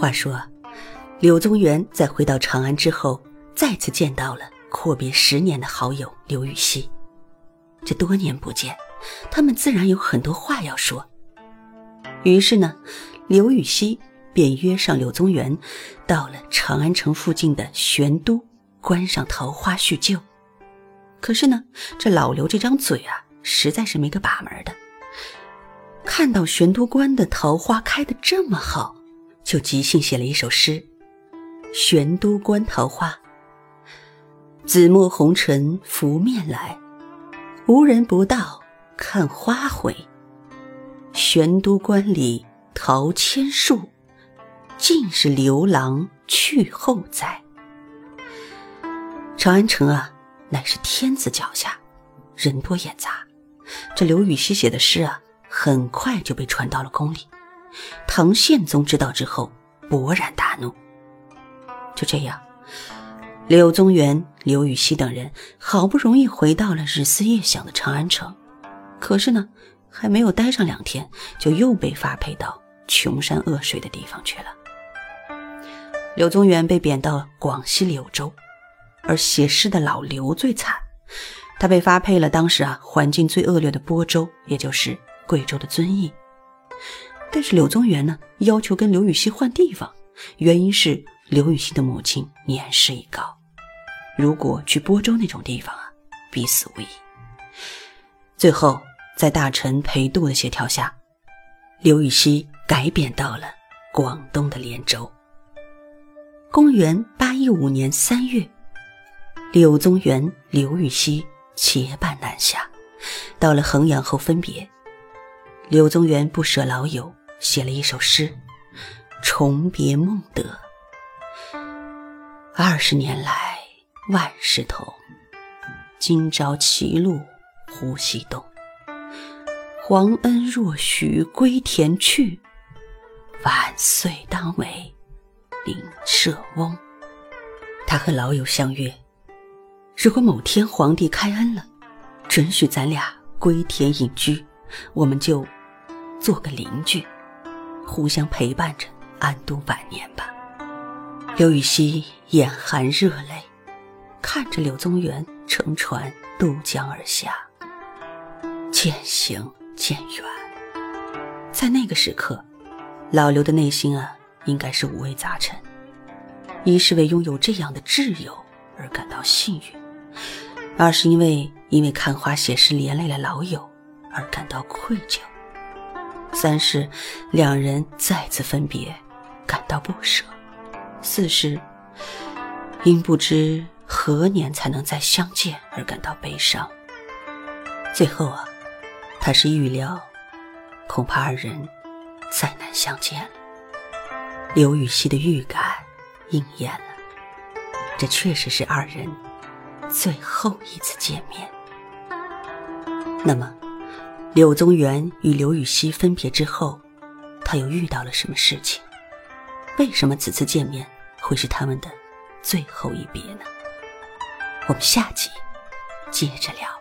话说，柳宗元在回到长安之后，再次见到了阔别十年的好友刘禹锡。这多年不见，他们自然有很多话要说。于是呢，刘禹锡便约上柳宗元，到了长安城附近的玄都观赏桃花叙旧。可是呢，这老刘这张嘴啊，实在是没个把门的。看到玄都关的桃花开得这么好。就即兴写了一首诗，《玄都观桃花》。紫陌红尘拂面来，无人不道看花回。玄都观里桃千树，尽是刘郎去后栽。长安城啊，乃是天子脚下，人多眼杂。这刘禹锡写的诗啊，很快就被传到了宫里。唐宪宗知道之后，勃然大怒。就这样，柳宗元、刘禹锡等人好不容易回到了日思夜想的长安城，可是呢，还没有待上两天，就又被发配到穷山恶水的地方去了。柳宗元被贬到广西柳州，而写诗的老刘最惨，他被发配了当时啊环境最恶劣的播州，也就是贵州的遵义。但是柳宗元呢，要求跟刘禹锡换地方，原因是刘禹锡的母亲年事已高，如果去播州那种地方啊，必死无疑。最后，在大臣裴度的协调下，刘禹锡改贬到了广东的连州。公元八一五年三月，柳宗元、刘禹锡结伴南下，到了衡阳后分别。柳宗元不舍老友。写了一首诗，《重别孟德》。二十年来万事同，今朝歧路忽西东。皇恩若许归田去，万岁当为邻舍翁。他和老友相约，如果某天皇帝开恩了，准许咱俩归田隐居，我们就做个邻居。互相陪伴着，安度晚年吧。刘禹锡眼含热泪，看着柳宗元乘船渡江而下，渐行渐远。在那个时刻，老刘的内心啊，应该是五味杂陈：一是为拥有这样的挚友而感到幸运；二是因为因为看花写诗连累了老友而感到愧疚。三是两人再次分别，感到不舍；四是因不知何年才能再相见而感到悲伤。最后啊，他是预料，恐怕二人再难相见了。刘禹锡的预感应验了，这确实是二人最后一次见面。那么。柳宗元与刘禹锡分别之后，他又遇到了什么事情？为什么此次见面会是他们的最后一别呢？我们下集接着聊。